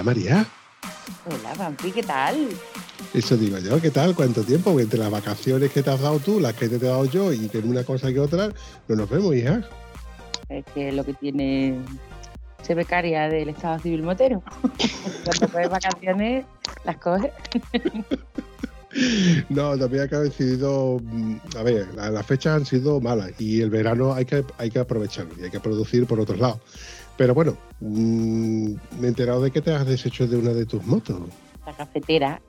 Hola María. Hola, Vampi, ¿qué tal? Eso digo yo, ¿qué tal? ¿Cuánto tiempo? Entre las vacaciones que te has dado tú, las que te he dado yo y que en una cosa que otra, no nos vemos, hija. Es que lo que tiene se becaria del Estado Civil Motero. Cuando coges vacaciones, las coges. No, también he decidido, mm, a ver, la- las fechas han sido malas y el verano hay que, hay que aprovecharlo y hay que producir por otros lados. Pero bueno, mm, me he enterado de que te has deshecho de una de tus motos. La cafetera.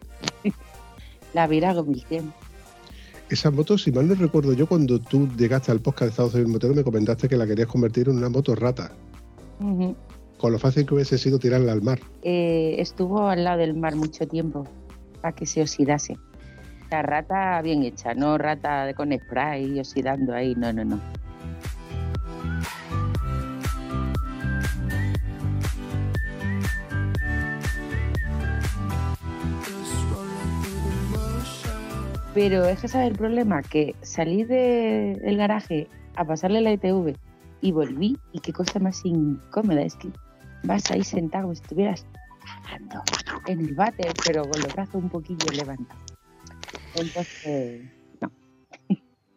La Virago 1100. Esa moto, si mal no recuerdo yo, cuando tú llegaste al podcast de Estados Unidos Motero me comentaste que la querías convertir en una moto rata, con lo fácil que hubiese sido tirarla al mar. Eh, estuvo al lado del mar mucho tiempo para que se oxidase. La rata bien hecha, no rata con spray oxidando ahí, no, no, no. Pero es que sabes el problema, que salí de- del garaje a pasarle la ITV y volví y qué cosa más incómoda, es que vas ahí sentado como si estuvieras en el váter, pero con los brazos un poquillo levantados. Entonces,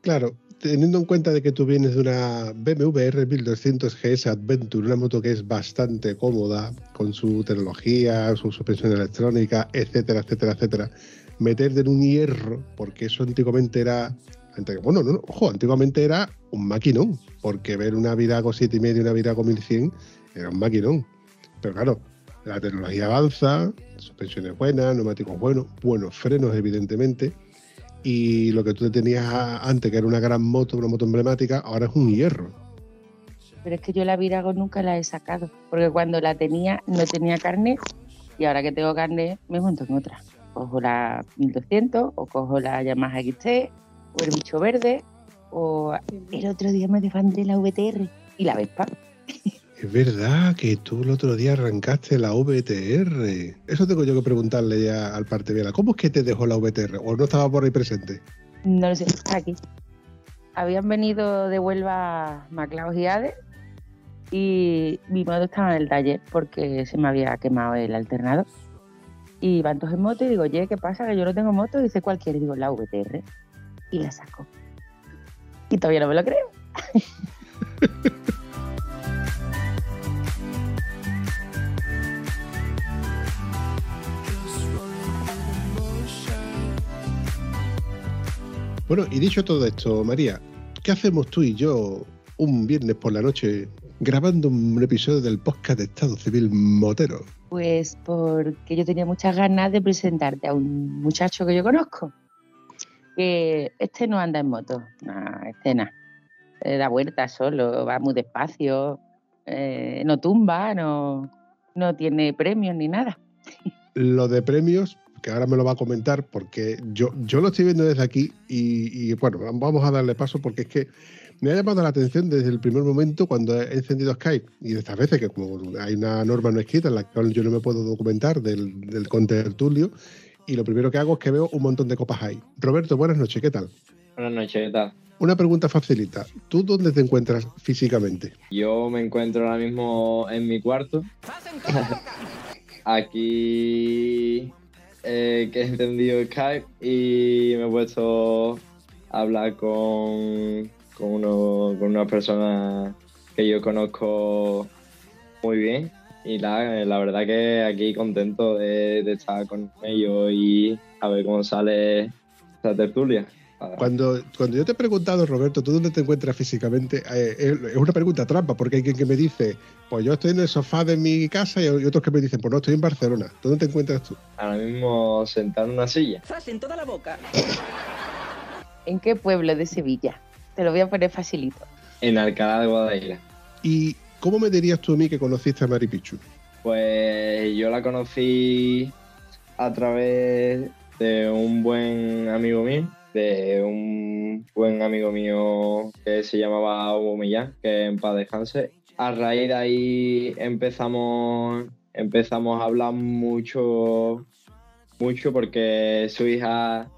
Claro, teniendo en cuenta de que tú vienes de una BMW R 1200 GS Adventure, una moto que es bastante cómoda con su tecnología, su suspensión electrónica, etcétera, etcétera, etcétera, meterte en un hierro, porque eso antiguamente era, bueno, no, ojo, antiguamente era un maquinón, porque ver una Virago 7,5 y una Virago 1100 era un maquinón. Pero claro, la tecnología avanza, suspensiones buenas, neumáticos buenos, buenos frenos, evidentemente, y lo que tú tenías antes, que era una gran moto, una moto emblemática, ahora es un hierro. pero es que yo la Virago nunca la he sacado, porque cuando la tenía no tenía carne y ahora que tengo carne me monto en otra. Cojo la 1200 o cojo la Yamaha XT o el bicho verde o el otro día me defendí la VTR y la Vespa. Es verdad que tú el otro día arrancaste la VTR. Eso tengo yo que preguntarle ya al parte Viela. ¿Cómo es que te dejó la VTR? ¿O no estaba por ahí presente? No lo sé, está aquí. Habían venido de Huelva Maclaos y Ade y mi moto estaba en el taller porque se me había quemado el alternador. Y van todos en moto y digo, oye, ¿qué pasa? Que yo no tengo moto. Y dice, ¿cuál quieres? Digo, la VTR. Y la saco. Y todavía no me lo creo. Bueno, y dicho todo esto, María, ¿qué hacemos tú y yo un viernes por la noche grabando un episodio del podcast de Estado Civil Motero? Pues porque yo tenía muchas ganas de presentarte a un muchacho que yo conozco. Este no anda en moto, nah, este nada. Eh, da vueltas solo, va muy despacio, eh, no tumba, no, no tiene premios ni nada. Lo de premios, que ahora me lo va a comentar, porque yo, yo lo estoy viendo desde aquí y, y, bueno, vamos a darle paso porque es que me ha llamado la atención desde el primer momento cuando he encendido Skype y de estas veces que como hay una norma no escrita en la cual yo no me puedo documentar del, del contertulio y lo primero que hago es que veo un montón de copas ahí. Roberto, buenas noches, ¿qué tal? Buenas noches, ¿qué tal? Una pregunta facilita. ¿Tú dónde te encuentras físicamente? Yo me encuentro ahora mismo en mi cuarto. Aquí eh, que he encendido Skype y me he puesto a hablar con, con, uno, con una persona que yo conozco muy bien. Y la, la verdad que aquí contento de, de estar con ellos y a ver cómo sale esta tertulia. Cuando, cuando yo te he preguntado, Roberto, ¿tú dónde te encuentras físicamente? Eh, es es una pregunta trampa, porque hay quien que me dice, pues yo estoy en el sofá de mi casa y otros que me dicen, pues no, estoy en Barcelona. ¿Dónde te encuentras tú? Ahora mismo sentado en una silla. ¡Zas en toda la boca! ¿En qué pueblo de Sevilla? te lo voy a poner facilito. En Alcalá de Guadaira. ¿Y cómo me dirías tú a mí que conociste a Mari Pichu? Pues yo la conocí a través de un buen amigo mío, de un buen amigo mío que se llamaba Hugo Millán, que en paz descanse. A raíz de ahí empezamos, empezamos a hablar mucho, mucho porque su hija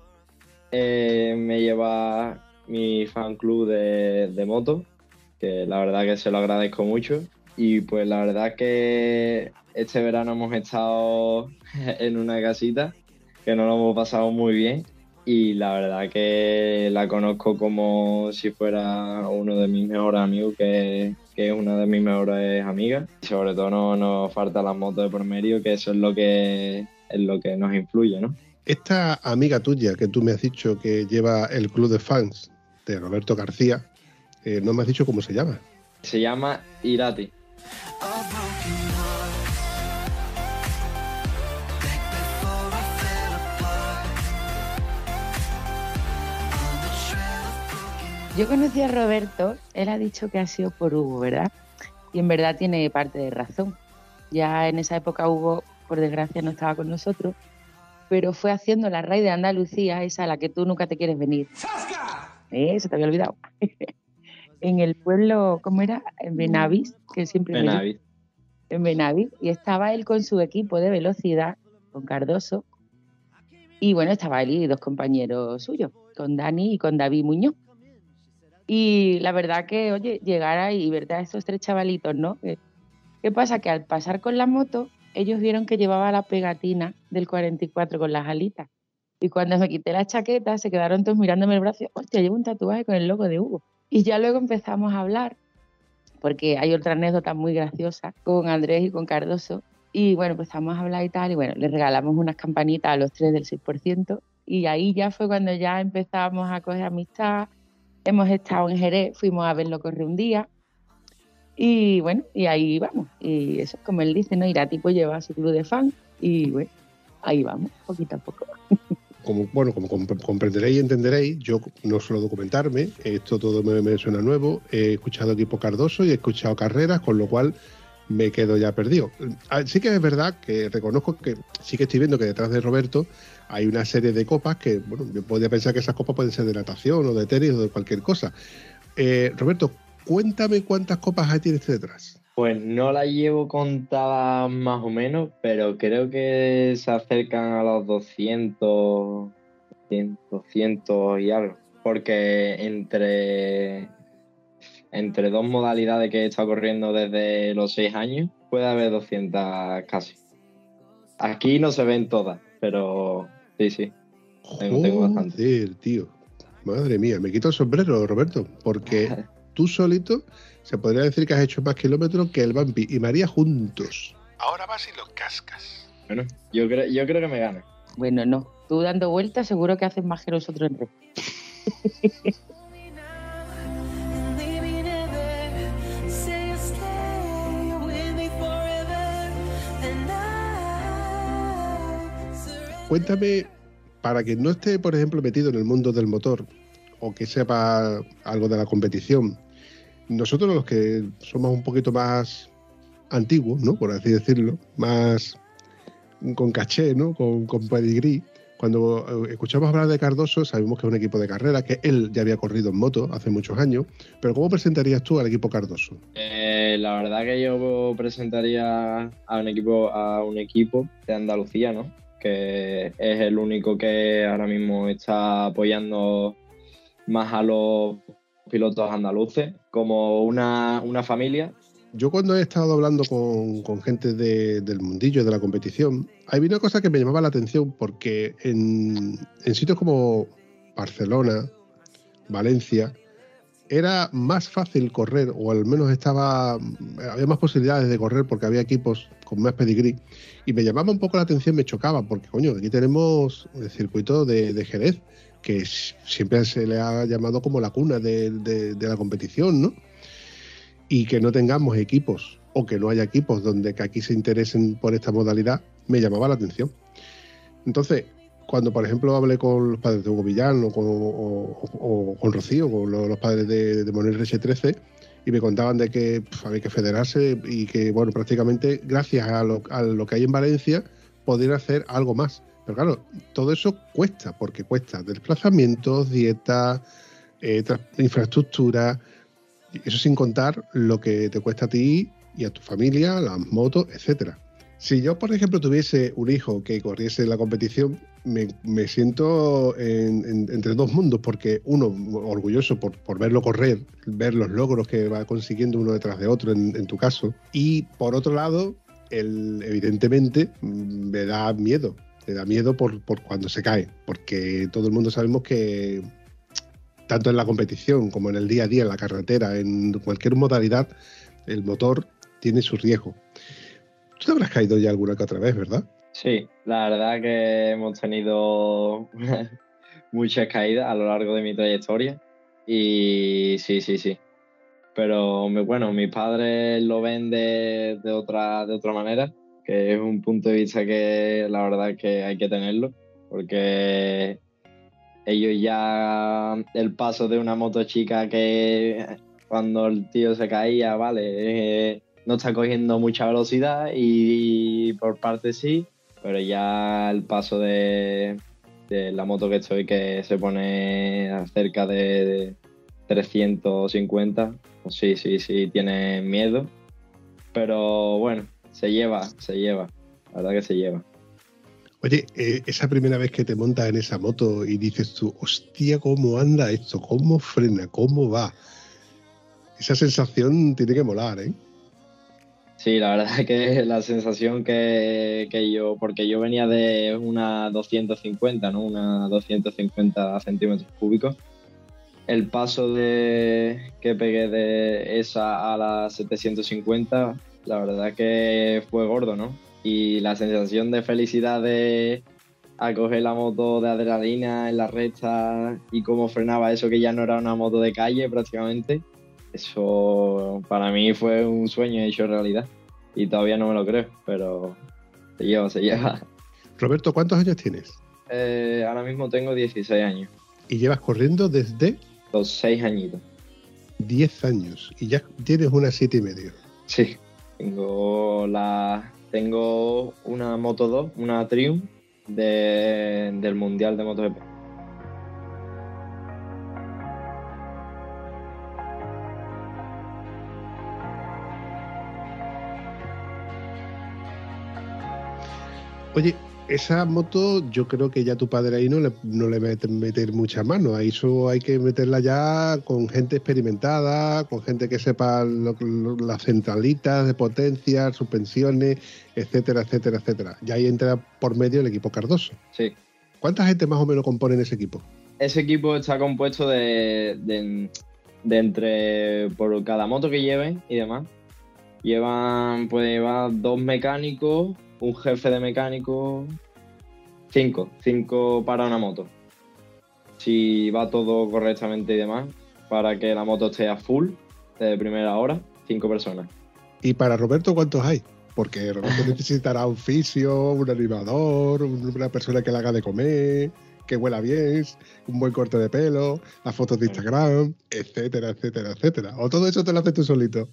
eh, me lleva mi fan club de, de moto, que la verdad que se lo agradezco mucho. Y pues la verdad que este verano hemos estado en una casita que nos lo hemos pasado muy bien y la verdad que la conozco como si fuera uno de mis mejores amigos, que, que es una de mis mejores amigas. Y sobre todo no nos falta las motos de por medio, que eso es lo que es lo que nos influye, ¿no? Esta amiga tuya que tú me has dicho que lleva el club de fans de Roberto García, eh, no me has dicho cómo se llama. Se llama Irati. Yo conocí a Roberto, él ha dicho que ha sido por Hugo, ¿verdad? Y en verdad tiene parte de razón. Ya en esa época Hugo, por desgracia, no estaba con nosotros, pero fue haciendo la raíz de Andalucía, esa a la que tú nunca te quieres venir. Eh, se te había olvidado. en el pueblo, ¿cómo era? En Benavis, que siempre me- Benavis. en Benavis y estaba él con su equipo de velocidad, con Cardoso, y bueno, estaba él y dos compañeros suyos, con Dani y con David Muñoz. Y la verdad que, oye, llegar ahí y verte a esos tres chavalitos, ¿no? ¿Qué, qué pasa? Que al pasar con la moto, ellos vieron que llevaba la pegatina del 44 con las alitas. Y cuando me quité la chaqueta, se quedaron todos mirándome el brazo. Hostia, llevo un tatuaje con el logo de Hugo. Y ya luego empezamos a hablar porque hay otra anécdota muy graciosa con Andrés y con Cardoso. Y bueno, empezamos a hablar y tal, y bueno, les regalamos unas campanitas a los tres del 6%, y ahí ya fue cuando ya empezamos a coger amistad. Hemos estado en Jerez, fuimos a verlo correr un día, y bueno, y ahí vamos. Y eso, como él dice, ¿no? Irati pues lleva su club de fan, y bueno, ahí vamos, poquito a poco. Como, bueno, como comp- comprenderéis y entenderéis, yo no suelo documentarme, esto todo me suena nuevo, he escuchado equipo Cardoso y he escuchado carreras, con lo cual me quedo ya perdido. Ah, Sí que es verdad que reconozco que sí que estoy viendo que detrás de Roberto hay una serie de copas que, bueno, yo podría pensar que esas copas pueden ser de natación o de tenis o de cualquier cosa. Eh, Roberto, cuéntame cuántas copas tienes detrás. Pues no la llevo contada más o menos, pero creo que se acercan a los 200, 100, 200 y algo. Porque entre, entre dos modalidades que he estado corriendo desde los 6 años, puede haber 200 casi. Aquí no se ven todas, pero sí, sí. Tengo- tengo bastante. Joder, tío. Madre mía, me quito el sombrero, Roberto, porque tú solito se podría decir que has hecho más kilómetros que el Bambi y María juntos. Ahora vas y los cascas. Bueno, yo creo, yo creo que me gana. Bueno, no, tú dando vueltas seguro que haces más que nosotros en red. Cuéntame, para quien no esté, por ejemplo, metido en el mundo del motor o que sepa algo de la competición, nosotros los que somos un poquito más antiguos, ¿no? Por así decirlo, más con caché, ¿no? Con, con. Cuando eh, escuchamos hablar de Cardoso, sabemos que es un equipo de carrera, que él ya había corrido en moto hace muchos años, pero ¿cómo presentarías tú al equipo Cardoso? Eh, la verdad que yo presentaría a un equipo a un equipo de Andalucía, ¿no? Que es el único que ahora mismo está apoyando más a los pilotos andaluces, como una, una familia. Yo cuando he estado hablando con, con gente de- del mundillo de la competición, hay una cosa que me llamaba la atención porque en sitios como Barcelona, Valencia, era más fácil correr, o al menos estaba había más posibilidades de correr porque había equipos con más pedigrí. Y me llamaba un poco la atención, me chocaba, porque coño, aquí tenemos el circuito de, Jerez, que siempre se le ha llamado como la cuna de, de- de la competición, ¿no? Y que no tengamos equipos, o que no haya equipos donde que aquí se interesen por esta modalidad, me llamaba la atención. Entonces, cuando, por ejemplo, hablé con los padres de Hugo Villán o con, o- con Rocío, con lo- los, padres de, de Monel S13, y me contaban de que había que federarse y que, bueno, prácticamente gracias a lo, que hay en Valencia, podían hacer algo más. Pero claro, todo eso cuesta, porque cuesta desplazamientos, dieta, eh, infraestructura, eso sin contar lo que te cuesta a ti y a tu familia, las motos, etcétera. Si yo, por ejemplo, tuviese un hijo que corriese la competición, me, me siento en- en- entre dos mundos, porque uno, orgulloso por, por verlo correr, ver los logros que va consiguiendo uno detrás de otro, en, en tu caso, y por otro lado, el, evidentemente mm, me da miedo, me da miedo por, por cuando se cae, porque todo el mundo sabemos que tanto en la competición como en el día a día, en la carretera, en cualquier modalidad, el motor tiene su riesgo. Tú te habrás caído ya alguna que otra vez, ¿verdad? Sí, la verdad que hemos tenido muchas caídas a lo largo de mi trayectoria y sí, sí, sí. Pero bueno, mis padres lo ven de, de otra, de otra manera, que es un punto de vista que la verdad que hay que tenerlo, porque ellos ya el paso de una moto chica que cuando el tío se caía, vale, eh, no está cogiendo mucha velocidad y, por parte sí, pero ya el paso de, la moto que estoy que se pone a cerca de 350, pues sí, sí, sí, tiene miedo, pero bueno, se lleva, se lleva, la verdad que se lleva. Oye, eh, esa primera vez que te montas en esa moto y dices tú, hostia, ¿cómo anda esto? ¿Cómo frena? ¿Cómo va? Esa sensación tiene que molar, ¿eh? Sí, la verdad que la sensación que, que yo, porque yo venía de una 250, ¿no? Una 250 centímetros cúbicos. El paso de que pegué de esa a la 750, la verdad que fue gordo, ¿no? Y la sensación de felicidad de a coger la moto de adrenalina en la recta y cómo frenaba eso que ya no era una moto de calle prácticamente, eso para mí fue un sueño hecho realidad. Y todavía no me lo creo, pero se lleva, se lleva. Roberto, ¿cuántos años tienes? Eh, ahora mismo tengo 16 años, Y llevas corriendo desde los 6 añitos. 10 años y ya tienes una siete y medio. Sí, tengo la tengo una Moto 2, una Triumph de- del Mundial de MotoGP. Oye, esa moto yo creo que ya tu padre ahí no le, no le mete meter mucha mano. Ahí eso hay que meterla ya con gente experimentada, con gente que sepa lo- lo- las centralitas de potencia, suspensiones, etcétera, etcétera, etcétera. Y ahí entra por medio el equipo Cardoso. Sí. ¿Cuánta gente más o menos compone en ese equipo? Ese equipo está compuesto de, de, de entre por cada moto que lleven y demás. Llevan, puede llevar dos mecánicos, un jefe de mecánico, cinco, cinco para una moto. Si va todo correctamente y demás, para que la moto esté a full de primera hora, cinco personas. Y para Roberto, ¿cuántos hay? Porque Roberto necesitará un fisio, un animador, un- una persona que le haga de comer, que huela bien, un buen corte de pelo, las fotos de Instagram, etcétera, etcétera, etcétera. O todo eso te lo haces tú solito.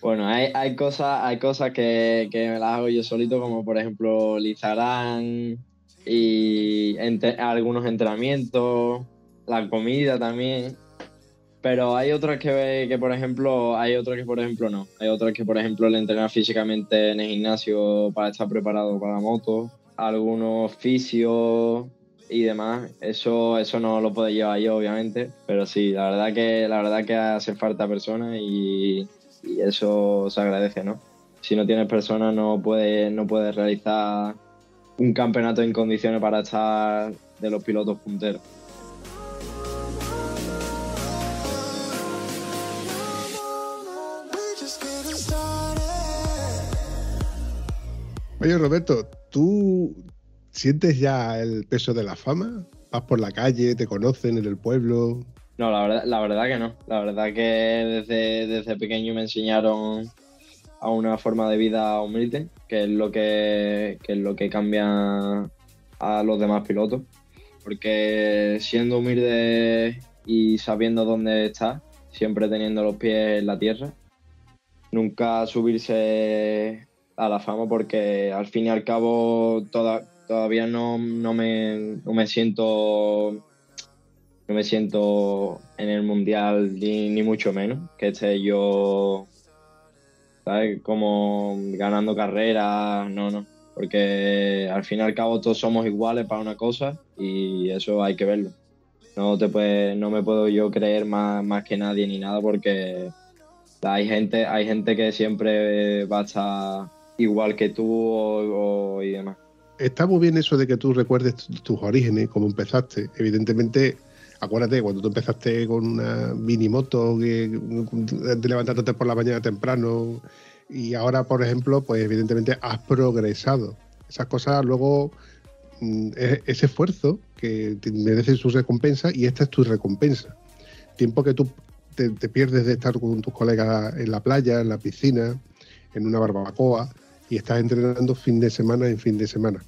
Bueno, hay, cosas, hay cosas que, que me las hago yo solito, como por ejemplo Instagram y entre- algunos entrenamientos, la comida también. Pero hay otras que, que, por ejemplo, hay otras que por ejemplo no. Hay otras que por ejemplo le entrenar físicamente en el gimnasio para estar preparado para la moto. Algunos fisios y demás. Eso, eso no lo puedo llevar yo, obviamente. Pero sí, la verdad que, la verdad que hace falta personas y, y eso se agradece, ¿no? Si no tienes personas no puedes, no puedes realizar un campeonato en condiciones para estar de los pilotos punteros. Oye, Roberto, ¿tú sientes ya el peso de la fama? ¿Vas por la calle, te conocen en el pueblo? No, la verdad, la verdad que no. La verdad que desde, desde pequeño me enseñaron a una forma de vida humilde, que es lo que, que es lo que cambia a los demás pilotos, porque siendo humilde y sabiendo dónde está, siempre teniendo los pies en la tierra, nunca subirse a la fama porque al fin y al cabo toda- todavía no, no me, no me siento no me siento en el mundial ni, mucho menos que esté yo ¿sabes? como ganando carreras no no porque al fin y al cabo todos somos iguales para una cosa y eso hay que verlo no te puede, no me puedo yo creer más, más que nadie ni nada porque hay gente hay gente que siempre va a estar igual que tú o- y demás Está muy bien eso de que tú recuerdes tu- tus orígenes, cómo empezaste. Evidentemente, acuérdate, cuando tú empezaste con una mini moto, levantándote por la mañana temprano, y ahora, por ejemplo, pues evidentemente has progresado. Esas cosas luego, mm, es- ese esfuerzo que merece su recompensa, y esta es tu recompensa. Tiempo que tú te pierdes de estar con tus colegas en la playa, en la piscina, en una barbacoa, y estás entrenando fin de semana en fin de semana.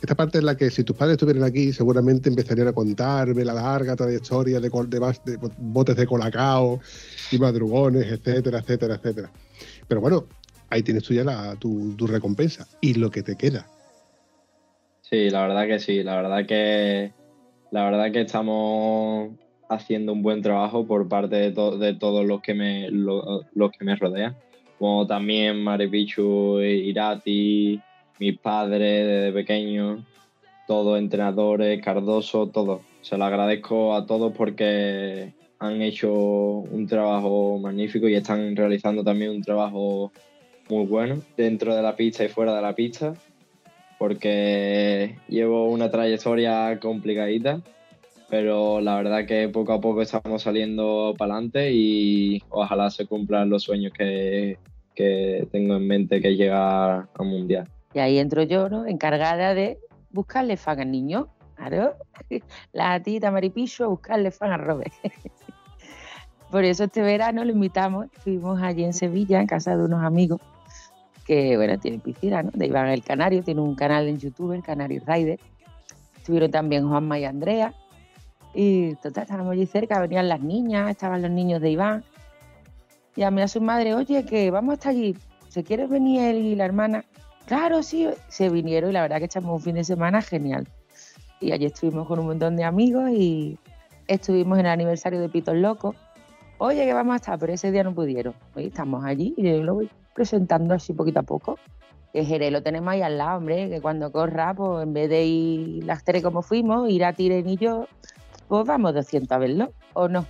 Esta parte es la que si tus padres estuvieran aquí seguramente empezarían a contarme la larga trayectoria de, botes de colacao y madrugones, etcétera, etcétera, etcétera. Pero bueno, ahí tienes tú ya la- tu, tu recompensa y lo que te queda. Sí, la verdad que sí, la verdad que la verdad que estamos haciendo un buen trabajo por parte de, to- de todos los que me lo- los que me rodean, como también Maripichu, Irati, mis padres desde pequeño, todos entrenadores, Cardoso, todos. Se lo agradezco a todos porque han hecho un trabajo magnífico y están realizando también un trabajo muy bueno dentro de la pista y fuera de la pista porque llevo una trayectoria complicadita, pero la verdad que poco a poco estamos saliendo para adelante y ojalá se cumplan los sueños que, que tengo en mente que llegar al mundial. Y ahí entro yo, ¿no? Encargada de buscarle fan al niño. Claro. La tita Maripicho a buscarle fan a Robert. Por eso este verano lo invitamos. Estuvimos allí en Sevilla, en casa de unos amigos que, bueno, tienen piscina, ¿no? De Iván el Canario, tiene un canal en YouTube, el Canario Rider. Estuvieron también Juanma y Andrea. Y total, estábamos allí cerca, venían las niñas, estaban los niños de Iván. Llamé a su madre, oye, que vamos hasta allí. ¿Se quiere venir él y la hermana? Claro, sí, se vinieron y la verdad que echamos un fin de semana genial. Y allí estuvimos con un montón de amigos y estuvimos en el aniversario de Pitos Locos. Oye, que vamos a estar, pero ese día no pudieron. Hoy estamos allí y yo lo voy presentando así poquito a poco. Que Jerez lo tenemos ahí al lado, hombre, que cuando corra, pues en vez de ir las tres como fuimos, ir a Tiren y yo, pues vamos 200 a verlo, ¿o no?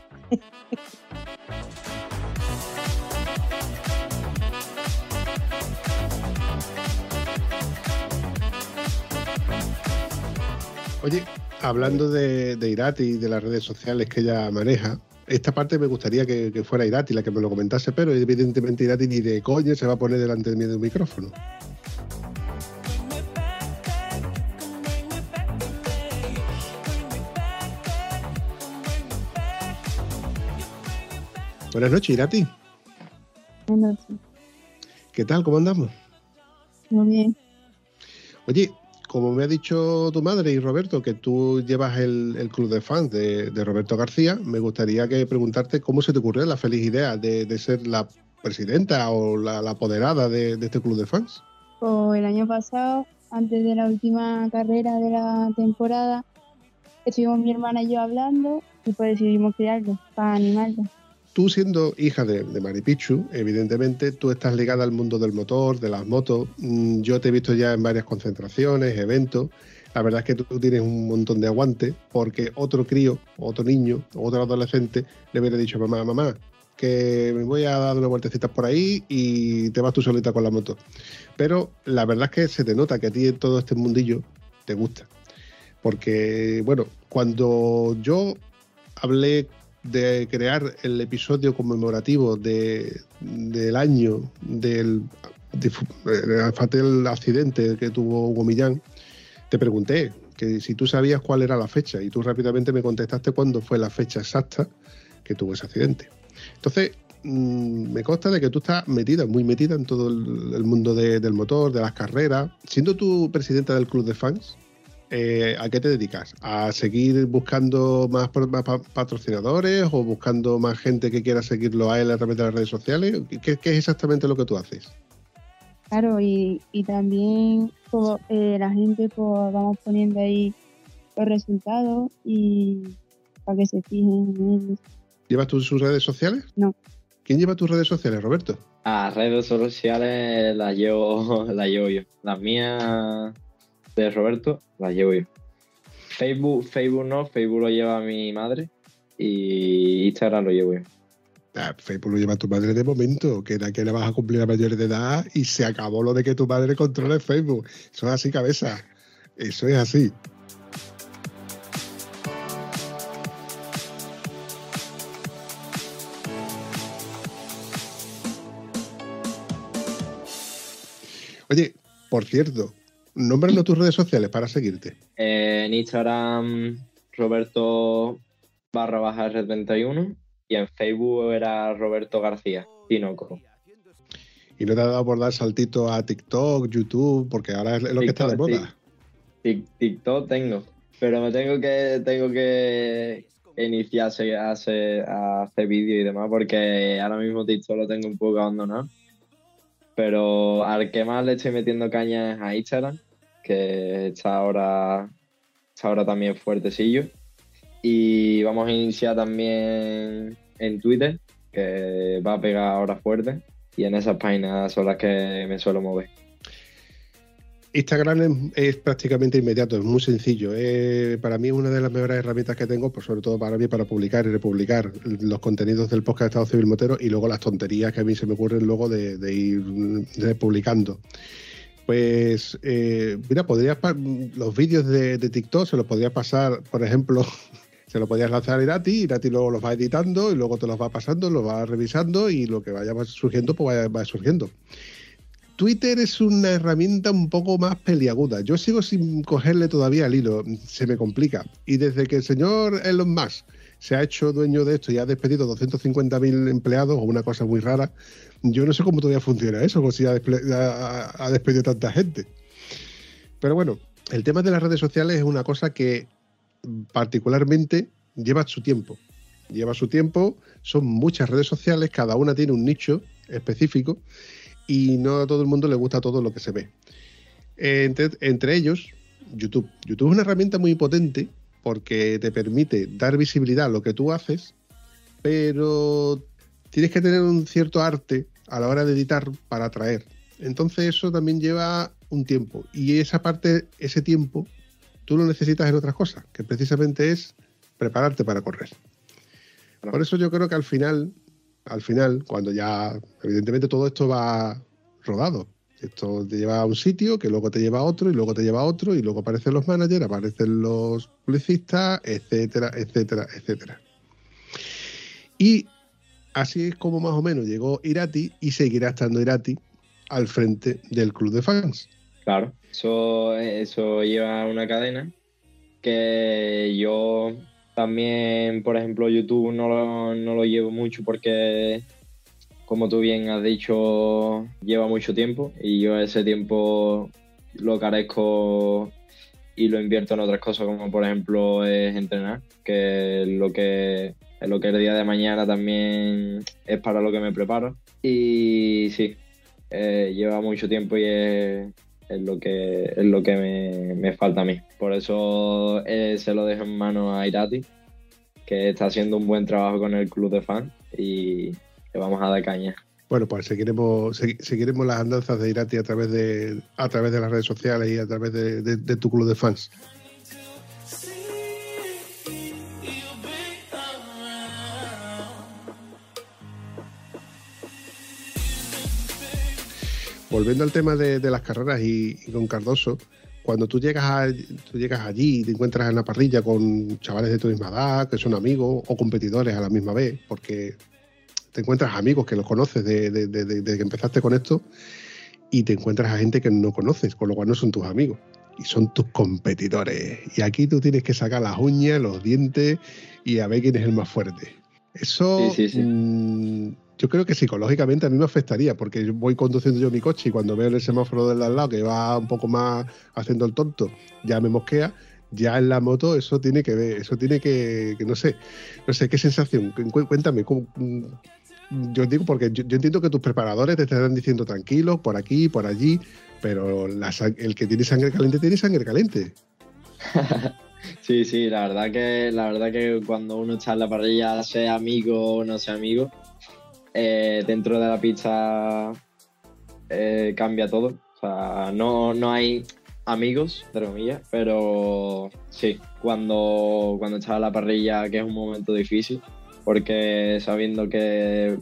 Oye, hablando de, Irati y de las redes sociales que ella maneja, esta parte me gustaría que, fuera Irati la que me lo comentase, pero evidentemente Irati ni de coña se va a poner delante de mí de un micrófono. Buenas noches, Irati. Buenas noches. ¿Qué tal? ¿Cómo andamos? Muy bien. Oye, como me ha dicho tu madre y Roberto que tú llevas el, el club de fans de, de Roberto García, me gustaría que preguntarte cómo se te ocurrió la feliz idea de, de ser la presidenta o la, la apoderada de, de este club de fans. Pues el año pasado, antes de la última carrera de la temporada, estuvimos mi hermana y yo hablando y pues decidimos crearlo para animarlo. Tú siendo hija de, de Maripichu, evidentemente tú estás ligada al mundo del motor, de las motos. Mm, Yo te he visto ya en varias concentraciones, eventos. La verdad es que tú tienes un montón de aguante porque otro crío, otro niño, otro adolescente le hubiera dicho, mamá, mamá, que me voy a dar una vueltecita por ahí y te vas tú solita con la moto. Pero la verdad es que se te nota que a ti todo este mundillo te gusta. Porque, bueno, cuando yo hablé de crear el episodio conmemorativo de, del año del, de- del fatal accidente que tuvo Hugo Millán, te pregunté que si tú sabías cuál era la fecha y tú rápidamente me contestaste cuándo fue la fecha exacta que tuvo ese accidente. Entonces, mm, me consta de que tú estás metida, muy metida en todo el, mundo de- del motor, de las carreras. Siendo tú presidenta del club de fans, eh, ¿a qué te dedicas? ¿A seguir buscando más, patrocinadores o buscando más gente que quiera seguirlo a él a través de las redes sociales? ¿Qué, qué es exactamente lo que tú haces? Claro, y, y también eh, la gente pues vamos poniendo ahí los resultados y para que se fijen en ellos. ¿Llevas tú sus redes sociales? No. ¿Quién lleva tus redes sociales, Roberto? A redes sociales las llevo, las llevo yo. Las mías de Roberto las llevo yo. Facebook, Facebook no, Facebook lo lleva mi madre y Instagram lo llevo yo. Ah, Facebook lo lleva tu madre de momento, que era que le vas a cumplir a mayores de edad y se acabó lo de que tu madre controle Facebook. Eso es así, cabeza. Eso es así. Oye, por cierto, nómbranos tus redes sociales para seguirte. Eh, en Instagram, Roberto barra baja R31 y en Facebook era Roberto García, Tinoco. Y no te ha dado por dar saltito a TikTok, YouTube, porque ahora es lo que está de moda. Tik- TikTok tengo, pero me tengo que tengo que iniciarse a hacer, a hacer vídeos y demás porque ahora mismo TikTok lo tengo un poco abandonado. Pero al que más le estoy metiendo caña es a Instagram, que está ahora, está ahora también fuertecillo. Y vamos a iniciar también en Twitter, que va a pegar ahora fuerte. Y en esas páginas son las que me suelo mover. Instagram es, prácticamente inmediato, es muy sencillo. Para mí es una de las mejores herramientas que tengo, pues sobre todo para mí, para publicar y republicar los contenidos del podcast de Estado Civil Motero y luego las tonterías que a mí se me ocurren luego de, ir de publicando. Pues, eh, mira, podrías los vídeos de, TikTok se los podrías pasar, por ejemplo, se los podías lanzar a Irati, Irati luego los va editando y luego te los va pasando, los va revisando y lo que vaya surgiendo, pues vaya, va surgiendo. Twitter es una herramienta un poco más peliaguda. Yo sigo sin cogerle todavía el hilo, se me complica. Y desde que el señor Elon Musk se ha hecho dueño de esto y ha despedido 250.000 empleados o una cosa muy rara, yo no sé cómo todavía funciona eso, o si ha, ha- despedido tanta gente. Pero bueno, el tema de las redes sociales es una cosa que particularmente lleva su tiempo. Lleva su tiempo, son muchas redes sociales, cada una tiene un nicho específico y no a todo el mundo le gusta todo lo que se ve. Entre, entre ellos, YouTube. YouTube es una herramienta muy potente porque te permite dar visibilidad a lo que tú haces, pero tienes que tener un cierto arte a la hora de editar para atraer. Entonces eso también lleva un tiempo y esa parte, ese tiempo, tú lo necesitas en otras cosas, que precisamente es prepararte para correr. Por eso yo creo que al final, al final, cuando ya, evidentemente todo esto va rodado. Esto te lleva a un sitio, que luego te lleva a otro, y luego te lleva a otro, y luego aparecen los managers, aparecen los publicistas, etcétera, etcétera, etcétera. Y así es como más o menos llegó Irati y seguirá estando Irati al frente del club de fans. Claro, eso, eso lleva una cadena que yo también, por ejemplo, YouTube no lo, no lo llevo mucho porque, como tú bien has dicho, lleva mucho tiempo y yo ese tiempo lo carezco y lo invierto en otras cosas como por ejemplo es entrenar, que es lo que, es lo que el día de mañana también es para lo que me preparo. Y sí, eh, lleva mucho tiempo y es, lo que es lo que me, me falta a mí. Por eso eh, se lo dejo en manos a Irati, que está haciendo un buen trabajo con el club de fans y vamos a dar caña. Bueno, pues seguiremos, segui- seguiremos las andanzas de Irati a través de, a través de las redes sociales y a través de, tu club de fans. Volviendo al tema de, las carreras y, y con Cardoso, cuando tú llegas, a- tú llegas allí y te encuentras en la parrilla con chavales de tu misma edad, que son amigos o competidores a la misma vez, porque te encuentras amigos que los conoces de, de- de- que empezaste con esto y te encuentras a gente que no conoces, con lo cual no son tus amigos y son tus competidores. Y aquí tú tienes que sacar las uñas, los dientes y a ver quién es el más fuerte. Eso Sí, sí, sí. mm, yo creo que psicológicamente a mí me afectaría, porque yo voy conduciendo yo mi coche y cuando veo el semáforo del al lado que va un poco más haciendo el tonto, ya me mosquea. Ya en la moto eso tiene que ver, eso tiene que, que no sé, no sé qué sensación. Cu- Cuéntame, ¿cómo- mm, yo digo porque yo, yo entiendo que tus preparadores te estarán diciendo tranquilos por aquí, por allí, pero el que tiene sangre caliente tiene sangre caliente. Sí, sí, la verdad que la verdad que cuando uno está en la parrilla, sea amigo o no sea amigo, eh, dentro de la pista eh, cambia todo. O sea, no, no hay amigos, entre comillas, pero sí, cuando, cuando estás la parrilla, que es un momento difícil, porque sabiendo que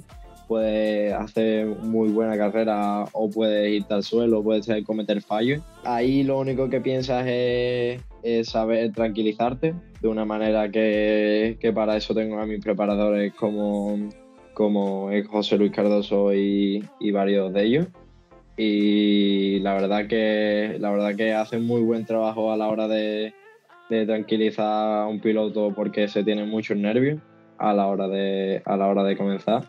puedes hacer muy buena carrera o puedes irte al suelo, puedes cometer fallos. Ahí lo único que piensas es, saber tranquilizarte de una manera que, para eso tengo a mis preparadores como, como José Luis Cardoso y, y varios de ellos. Y la verdad que la verdad que hacen muy buen trabajo a la hora de, de tranquilizar a un piloto porque se tiene muchos nervios a la hora de, a la hora de comenzar.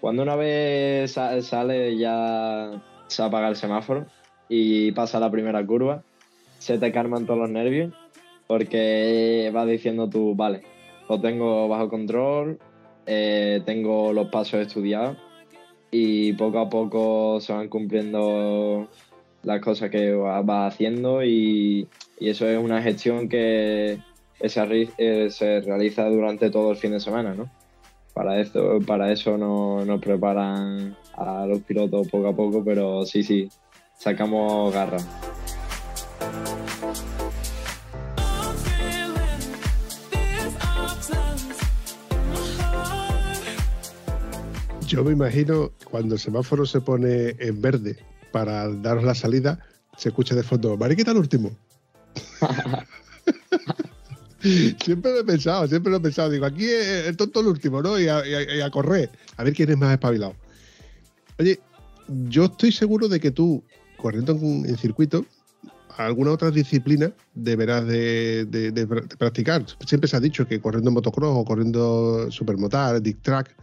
Cuando una vez sa- sale ya se apaga el semáforo y pasa la primera curva, se te calman todos los nervios porque vas diciendo tú, vale, lo tengo bajo control, eh, tengo los pasos estudiados y poco a poco se van cumpliendo las cosas que va- vas haciendo y, y eso es una gestión que se, eh, se realiza durante todo el fin de semana, ¿no? Para eso, para eso no- nos preparan a los pilotos poco a poco, pero sí, sí, sacamos garra. Yo me imagino cuando el semáforo se pone en verde para daros la salida, se escucha de fondo, Mariquita el último. siempre lo he pensado, siempre lo he pensado. Digo, aquí es el tonto el último, ¿no? Y a, correr. A ver quién es más espabilado. Oye, yo estoy seguro de que tú, corriendo en, circuito, alguna otra disciplina deberás de, de- de pr- de practicar. Siempre se ha dicho que corriendo en motocross o corriendo supermotar, dick track,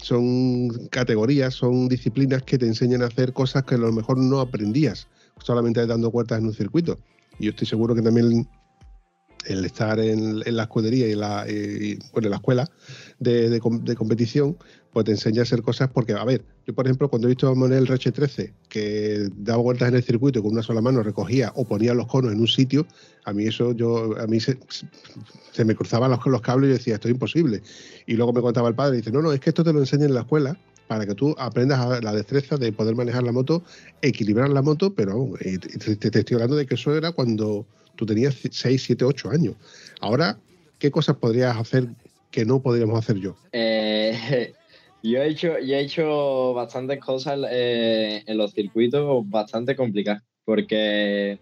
son categorías, son disciplinas que te enseñan a hacer cosas que a lo mejor no aprendías solamente dando vueltas en un circuito. Y yo estoy seguro que también el estar en, la escudería y la, bueno, en la escuela de, de com- de competición, pues te enseña a hacer cosas porque, a ver, yo por ejemplo cuando he visto a Manuel Reche 13 que daba vueltas en el circuito y con una sola mano recogía o ponía los conos en un sitio, a mí eso yo a mí se, se me cruzaban los, los cables y yo decía, esto es imposible. Y luego me contaba el padre y dice, no, no, es que esto te lo enseñan en la escuela para que tú aprendas la destreza de poder manejar la moto, equilibrar la moto, pero te- te estoy hablando de que eso era cuando tú tenías 6, 7, 8 años. Ahora, ¿qué cosas podrías hacer que no podríamos hacer yo? Eh, yo, he hecho, yo he hecho bastantes cosas eh, en los circuitos bastante complicadas, porque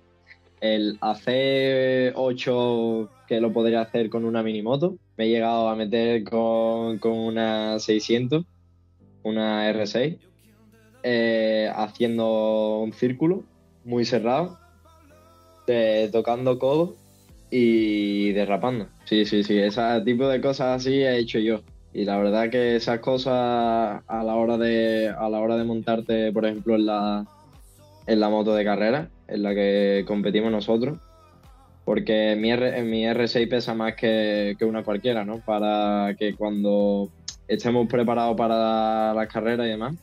el hacer 8 que lo podría hacer con una minimoto, me he llegado a meter con, con una 600, una R6, eh, haciendo un círculo muy cerrado, de- tocando codo y derrapando. Sí, sí, sí, ese tipo de cosas así he hecho yo. Y la verdad que esas cosas a la hora de, a la hora de montarte, por ejemplo, en la, en la moto de carrera, en la que competimos nosotros, porque mi, R, mi R6 pesa más que, que una cualquiera, ¿no? Para que cuando estemos preparados para las carreras y demás,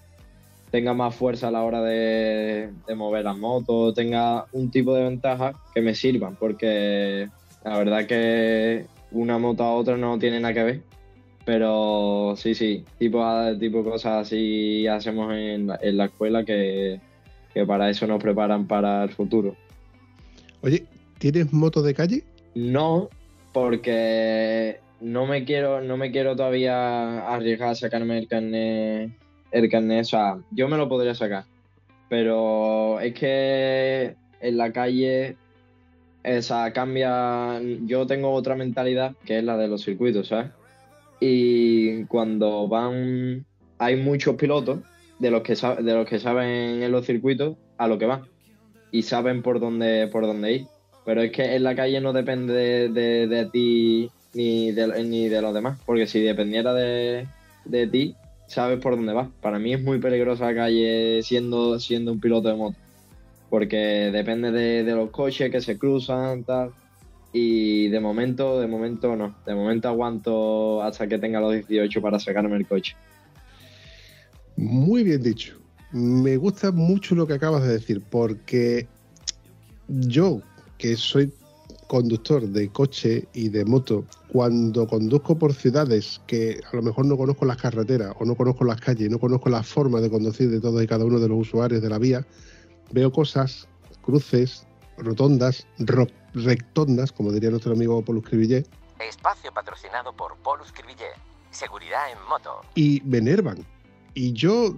tenga más fuerza a la hora de, de mover las motos, tenga un tipo de ventaja que me sirvan, porque la verdad que una moto a otra no tiene nada que ver. Pero sí, sí, tipo, tipo cosas así hacemos en la, en la escuela que, que para eso nos preparan para el futuro. Oye, ¿tienes moto de calle? No, porque no me quiero, no me quiero todavía arriesgar a sacarme el carnet, el carnet, o sea, yo me lo podría sacar, pero es que en la calle, esa cambia, yo tengo otra mentalidad que es la de los circuitos, ¿sabes? Y cuando van, hay muchos pilotos de los que de los que saben en los circuitos a lo que van y saben por dónde, por dónde ir. Pero es que en la calle no depende de, de- de ti ni de, ni de los demás. Porque si dependiera de, de ti, sabes por dónde vas. Para mí es muy peligrosa la calle siendo, siendo un piloto de moto. Porque depende de, de los coches que se cruzan, tal. Y de momento, de momento no. De momento aguanto hasta que tenga los 18 para sacarme el coche. Muy bien dicho. Me gusta mucho lo que acabas de decir, porque yo, que soy conductor de coche y de moto, cuando conduzco por ciudades que a lo mejor no conozco las carreteras o no conozco las calles, no conozco la forma de conducir de todos y cada uno de los usuarios de la vía, veo cosas, cruces, rotondas, ro- rectondas, como diría nuestro amigo Paul Cribillet, Espacio patrocinado por Polus Cribillet. Seguridad en moto. y me enervan. Y yo,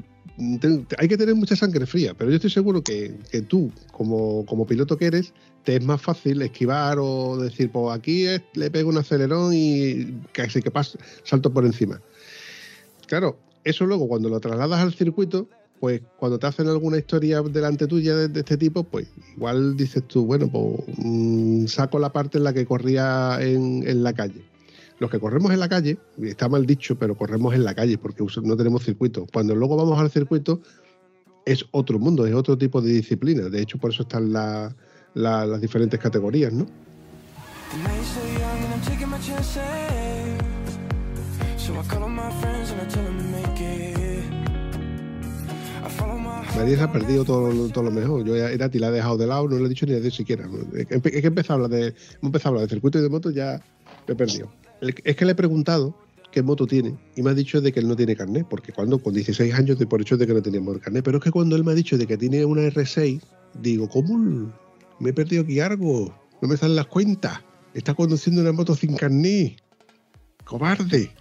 hay que tener mucha sangre fría, pero yo estoy seguro que, que tú, como, como piloto que eres, te es más fácil esquivar o decir, pues aquí le pego un acelerón y casi que paso, salto por encima. Claro, eso luego cuando lo trasladas al circuito, pues cuando te hacen alguna historia delante tuya de, de este tipo, pues igual dices tú, bueno, pues mm, saco la parte en la que corría en, en la calle. Los que corremos en la calle, está mal dicho, pero corremos en la calle porque no tenemos circuito. Cuando luego vamos al circuito, es otro mundo, es otro tipo de disciplina. De hecho, por eso están la- la- las diferentes categorías, ¿no? Nadie se ha perdido todo, lo- mejor. Yo era la he dejado de lado, no le he dicho ni adiós siquiera. Es que que empezado a hablar de, hemos empezado a hablar de circuito y de moto, ya me he perdido. Es que le he preguntado qué moto tiene y me ha dicho de que él no tiene carnet, porque cuando con 16 años doy por hecho de que no teníamos el carnet, pero es que cuando él me ha dicho de que tiene una R6, digo, ¿cómo? Me he perdido aquí algo, no me salen las cuentas. Está conduciendo una moto sin carnet. Cobarde.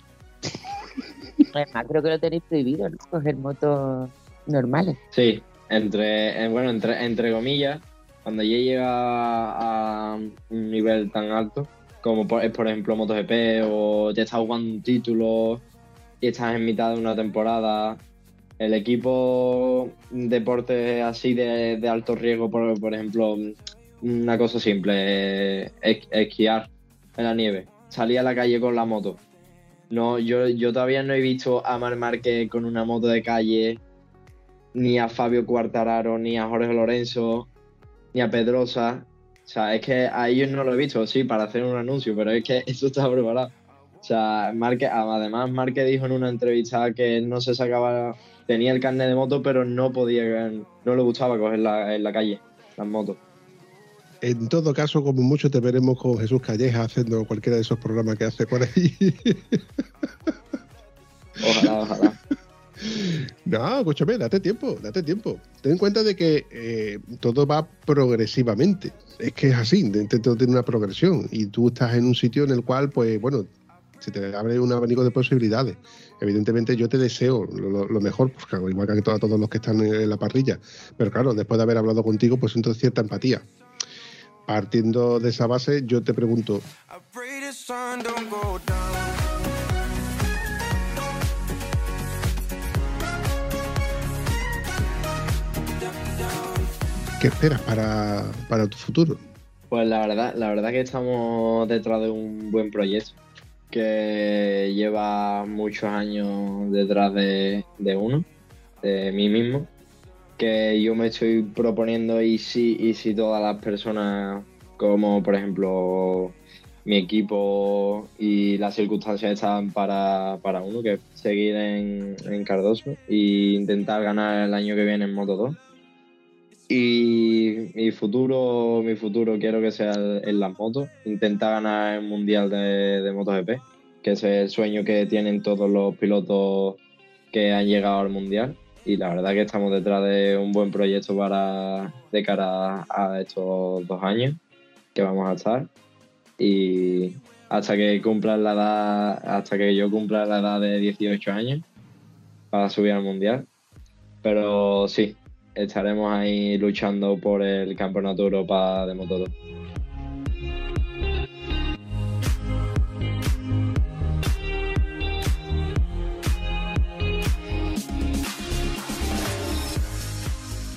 Además, creo que lo tenéis prohibido, ¿no? Coger motos normales. Sí, entre, eh, bueno, entre, entre comillas, cuando ya llega a un nivel tan alto, como por, es por ejemplo MotoGP o ya estás jugando un título y estás en mitad de una temporada, el equipo deporte así de, de alto riesgo, por, ejemplo, una cosa simple, es- esquiar en la nieve, salir a la calle con la moto. No, yo, yo todavía no he visto a Mar Márquez con una moto de calle ni a Fabio Cuartararo, ni a Jorge Lorenzo, ni a Pedrosa. O sea, es que a ellos no lo he visto, sí, para hacer un anuncio, pero es que eso está preparado. O sea, Márquez, además Márquez dijo en una entrevista que no se sacaba, tenía el carnet de moto, pero no podía, no le gustaba coger la, en la calle las motos. En todo caso, como mucho te veremos con Jesús Calleja haciendo cualquiera de esos programas que hace por ahí. Ojalá, ojalá. No, escúchame, date tiempo, date tiempo. Ten en cuenta de que eh, todo va progresivamente. Es que es así, de- todo tiene una progresión. Y tú estás en un sitio en el cual, pues bueno, se te abre un abanico de posibilidades. Evidentemente yo te deseo lo, mejor, pues claro, igual que todos, los que están en la parrilla. Pero claro, después de haber hablado contigo, pues siento cierta empatía. Partiendo de esa base, yo te pregunto, ¿qué esperas para, para tu futuro? Pues la verdad, la verdad que estamos detrás de un buen proyecto que lleva muchos años detrás de, de uno, de mí mismo, que yo me estoy proponiendo y si, y si todas las personas, como por ejemplo mi equipo y las circunstancias están para, para uno, que es seguir en, en Cardoso e intentar ganar el año que viene en Moto 2. Y mi futuro, mi futuro quiero que sea en las motos, intentar ganar el mundial de, de MotoGP, que es el sueño que tienen todos los pilotos que han llegado al mundial. Y la verdad que estamos detrás de un buen proyecto para de cara a estos dos años que vamos a estar. Y hasta que cumpla la edad, hasta que yo cumpla la edad de 18 años para subir al mundial. Pero sí, estaremos ahí luchando por el Campeonato Europa de Moto 2.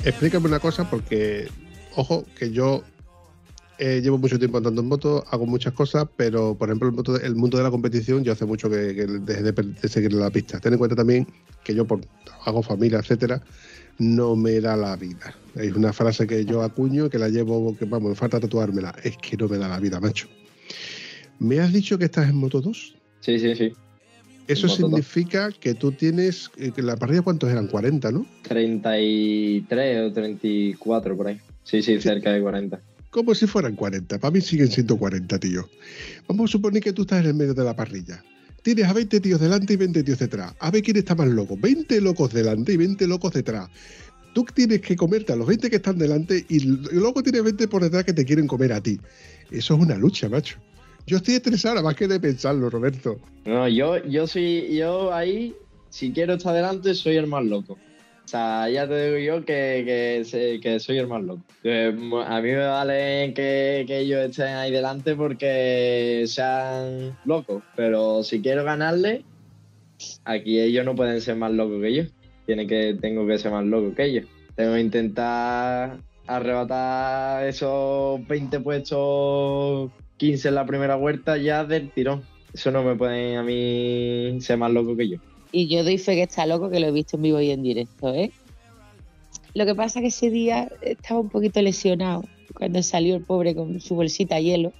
Explícame una cosa porque, ojo, que yo Eh, llevo mucho tiempo andando en moto, hago muchas cosas, pero por ejemplo el, moto- el mundo de la competición yo hace mucho que, que dejé de, de seguir la pista. Ten en cuenta también que yo por hago familia, etcétera, no me da la vida. Es una frase que yo acuño que la llevo, que vamos, me falta tatuármela. Es que no me da la vida, macho. ¿Me has dicho que estás en Moto 2? Sí, sí, sí. Eso Moto 2. significa que tú tienes, eh, que la parrilla cuántos eran, 40, ¿no? 33 o 34 por ahí. Sí, sí, cerca de 40. Como si fueran 40. Para mí siguen siendo 40, tío. Vamos a suponer que tú estás en el medio de la parrilla. Tienes a 20 tíos delante y 20 tíos detrás. A ver quién está más loco. 20 locos delante y 20 locos detrás. Tú tienes que comerte a los 20 que están delante y luego tienes 20 por detrás que te quieren comer a ti. Eso es una lucha, macho. Yo estoy estresado, más que de pensarlo, Roberto. No, yo, yo soy, yo ahí, si quiero estar delante, soy el más loco. O sea, ya te digo yo que, que, soy el más loco. Mo- a mí me vale que, que ellos estén ahí delante porque sean locos, pero si quiero ganarle, aquí ellos no pueden ser más locos que yo. Tiene que, tengo que ser más loco que ellos. Tengo que intentar arrebatar esos 20 puestos, 15 en la primera vuelta ya del tirón. Eso no me pueden a mí ser más loco que yo. Y yo doy fe que está loco, que lo he visto en vivo y en directo, ¿eh? Lo que pasa que ese día estaba un poquito lesionado cuando salió el pobre con su bolsita de hielo,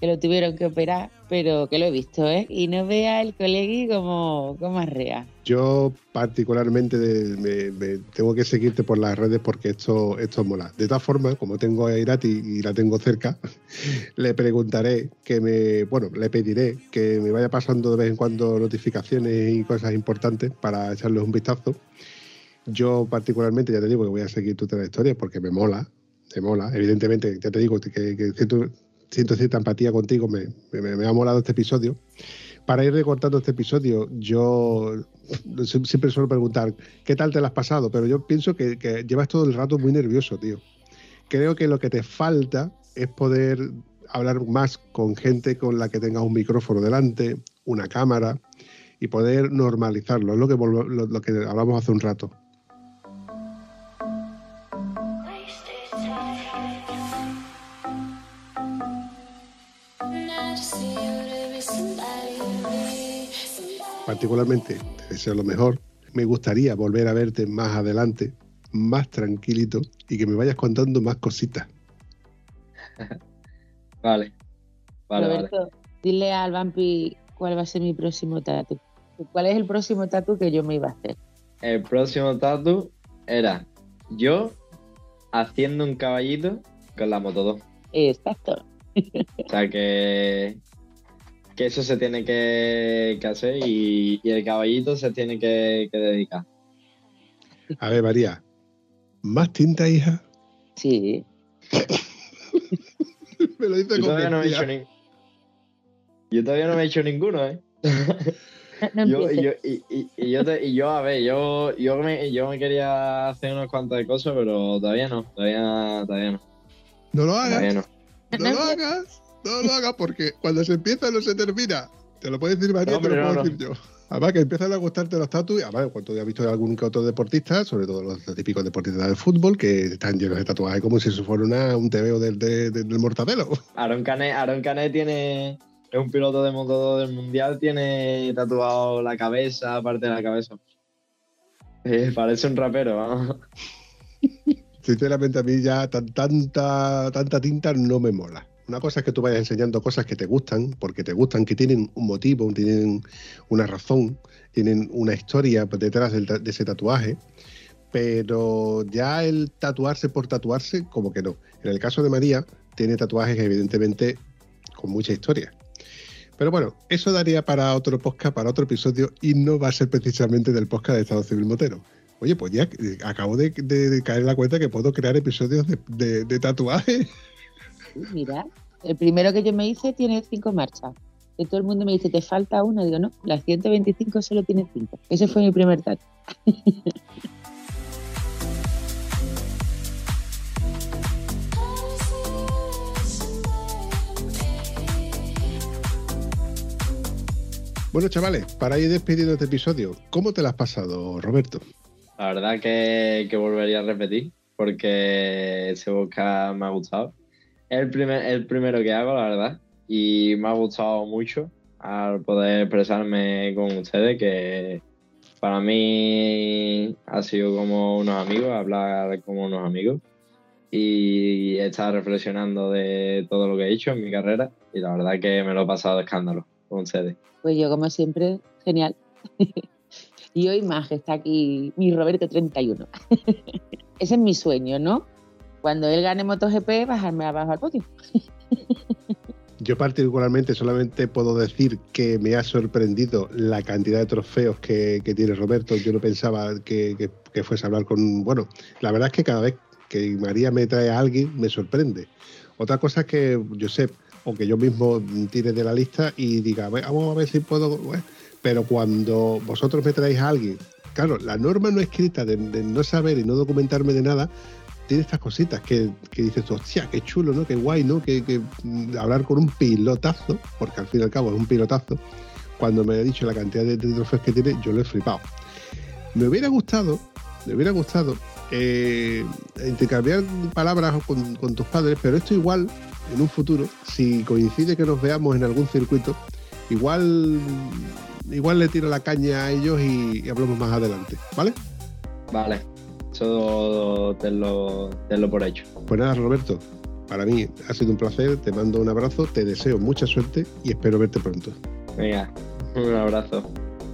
que lo tuvieron que operar, pero que lo he visto, ¿eh? Y no vea el colegui como, como arrea. Yo particularmente me, tengo que seguirte por las redes porque esto, esto mola. De todas formas, como tengo a Irati y la tengo cerca, le preguntaré que me, bueno, le pediré que me vaya pasando de vez en cuando notificaciones y cosas importantes para echarles un vistazo. Yo particularmente, ya te digo que voy a seguir tu trayectoria porque me mola, me mola. Evidentemente, ya te digo que, que siento, siento cierta empatía contigo, me, me- ha molado este episodio. Para ir recortando este episodio, yo sie- siempre suelo preguntar, ¿qué tal te lo has pasado? Pero yo pienso que, llevas todo el rato muy nervioso, tío. Creo que lo que te falta es poder hablar más con gente con la que tengas un micrófono delante, una cámara y poder normalizarlo. Es lo que, lo que hablamos hace un rato. Particularmente, te deseo lo mejor. Me gustaría volver a verte más adelante, más tranquilito y que me vayas contando más cositas. Vale. Vale, vale. Roberto, dile al Vampi cuál va a ser mi próximo tatu. ¿Cuál es el próximo tatu que yo me iba a hacer? El próximo tatu era yo haciendo un caballito con la Moto 2. Exacto. O sea que, que eso se tiene que, que hacer y, y el caballito se tiene que, que dedicar. A ver, María, ¿más tinta, hija? Sí. me lo dice Yo todavía no me he hecho ni- Yo todavía no me he hecho ninguno, ¿eh? No Yo, yo, y, y- y yo, te- y yo, a ver, yo, yo, me, yo me quería hacer unas cuantas cosas, pero todavía no, todavía, todavía no, No lo todavía hagas, no. no lo hagas, no lo hagas porque cuando se empieza no se termina. Te lo puede decir María, No, te lo puedo no, decir yo. Además que empiezan a gustarte los tatuajes, además cuando ya has visto algún que otro deportista, sobre todo los típicos deportistas del fútbol, que están llenos de tatuajes como si eso fuera una, un tebeo del, de- de- del mortadelo. Aaron Canet, Aaron Canet tiene, es un piloto de moto del mundial, tiene tatuado la cabeza, parte de la cabeza. Eh, parece un rapero, vamos. Sinceramente a mí ya tan- tanta, tanta tinta no me mola. Una cosa es que tú vayas enseñando cosas que te gustan, porque te gustan, que tienen un motivo, tienen una razón, tienen una historia detrás de ese tatuaje, pero ya el tatuarse por tatuarse, como que no. En el caso de María, tiene tatuajes evidentemente con mucha historia. Pero bueno, eso daría para otro podcast, para otro episodio, y no va a ser precisamente del podcast de Estado Civil Motero. Oye, pues ya eh, acabo de, caer en la cuenta que puedo crear episodios de, de, de tatuaje. Mira, el primero que yo me hice tiene cinco marchas. Que todo el mundo me dice, te falta una. Digo, no, las 125 solo tiene cinco. Ese fue mi primer tatu. Bueno, chavales, para ir despidiendo este episodio, ¿cómo te lo has pasado, Roberto? La verdad que, que volvería a repetir, porque ese podcast me ha gustado. El, primer, el primero que hago, la verdad. Y me ha gustado mucho al poder expresarme con ustedes, que para mí ha sido como unos amigos, hablar como unos amigos. Y estar reflexionando de todo lo que he hecho en mi carrera. Y la verdad que me lo he pasado de escándalo con ustedes. Pues yo, como siempre, genial. y hoy más, está aquí mi Roberto 31. Ese es mi sueño, ¿no? Cuando él gane MotoGP, bajarme abajo al podio. Yo particularmente solamente puedo decir que me ha sorprendido la cantidad de trofeos que, que tiene Roberto. Yo no pensaba que, que, que fuese a hablar con... Bueno, la verdad es que cada vez que María me trae a alguien me sorprende. Otra cosa es que Josep o que yo mismo tire de la lista y diga, "A ver, vamos a ver si puedo... bueno". Pero cuando vosotros me traéis a alguien, claro, la norma no escrita de, de no saber y no documentarme de nada, tiene estas cositas que, que dices hostia, qué chulo, ¿no? Qué guay, ¿no? Que, hablar con un pilotazo, porque al fin y al cabo es un pilotazo, cuando me ha dicho la cantidad de, de trofeos que tiene, yo lo he flipado. Me hubiera gustado, me hubiera gustado eh, intercambiar palabras con, con tus padres, pero esto igual, en un futuro, si coincide que nos veamos en algún circuito, igual, igual le tiro la caña a ellos y, y hablamos más adelante, ¿vale? Vale, eso tenlo, tenlo por hecho. Pues nada, Roberto, para mí ha sido un placer, te mando un abrazo, te deseo mucha suerte y espero verte pronto. Venga, un abrazo.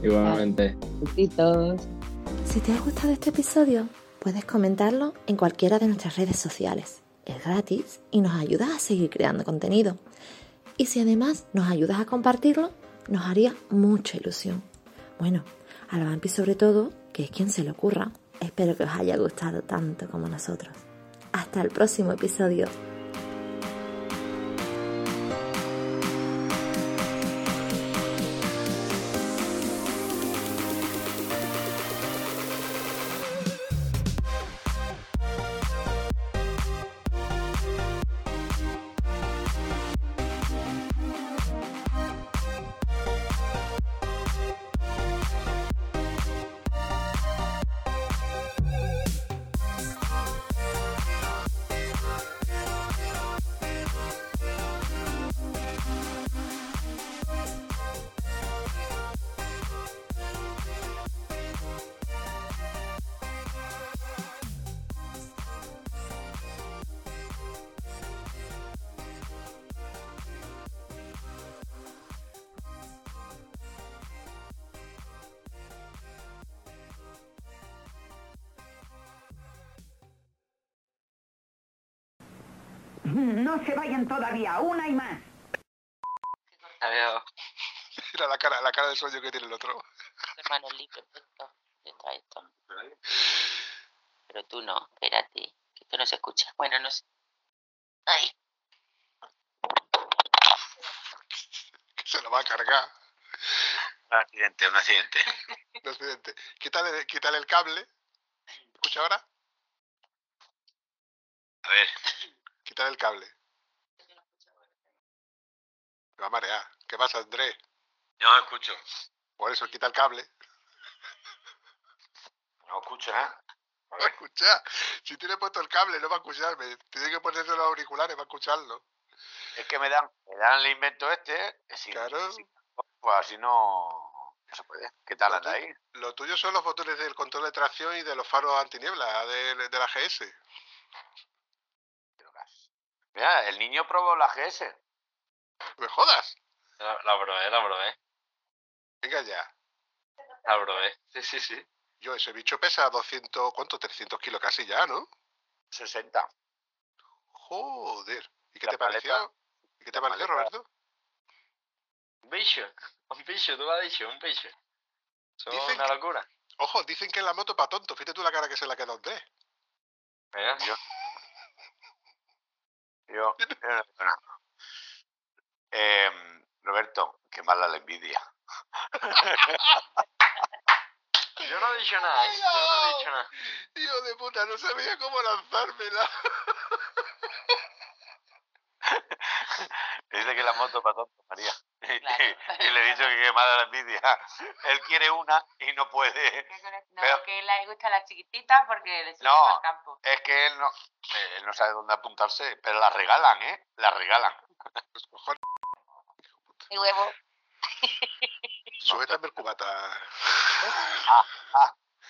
Igualmente. Besitos. Si te ha gustado este episodio, puedes comentarlo en cualquiera de nuestras redes sociales. Es gratis y nos ayudas a seguir creando contenido. Y si además nos ayudas a compartirlo, nos haría mucha ilusión. Bueno, a la Vampi sobre todo, que es quien se le ocurra. Espero que os haya gustado tanto como nosotros. Hasta el próximo episodio. De sueño que tiene el otro. Manolí, perfecto. Ya está esto. Pero tú no, espérate. Que esto no se escucha. Bueno, no sé. Ay. Que se lo va a cargar. Un accidente, un accidente. Un accidente. Quítale, quítale el cable. ¿Escucha ahora? A ver, Quítale el cable. Me va a marear. ¿Qué pasa, Andrés? No escucho. Por eso quita el cable. No escucho nada. No va a escuchar. Si tiene puesto el cable, no va a escucharme. Tiene que ponerse los auriculares para escucharlo. Es que me dan, me dan el invento este. si- Claro. si- pues así no, no se puede. ¿Qué tal Lo anda tuyo- ahí? Lo tuyo son los botones del control de tracción y de los faros antiniebla de, de la GS. Mira, el niño probó la GS. ¿Me jodas? La, la probé, la probé. Venga ya. La probé. Sí, sí, sí. Yo, ese bicho pesa 200, ¿cuánto? 300 kilos casi ya, ¿no? 60. Joder. ¿Y qué La te pareció? ¿Y qué te la pareció, paleta- Roberto? Un bicho. Un bicho, tú lo has dicho, un bicho. Eso es una que- locura. Ojo, dicen que es la moto para tonto. Fíjate tú la cara que se le ha quedado a Andrés. Mira, Yo. Yo. no. Eh, Roberto, qué mala la envidia. Yo no he dicho nada, ¿eh? Yo no he dicho nada. Hijo de puta, no sabía cómo lanzármela. Dice que la moto para tonto, María. y le he dicho que quemada la envidia. Él quiere una y no puede. No, Pero- que le gustan las chiquititas porque le sirve No. el campo. Es que él no, eh, él no sabe dónde apuntarse, pero la regalan, ¿eh? La regalan. Y huevo. Sujétame el cubata. Ah,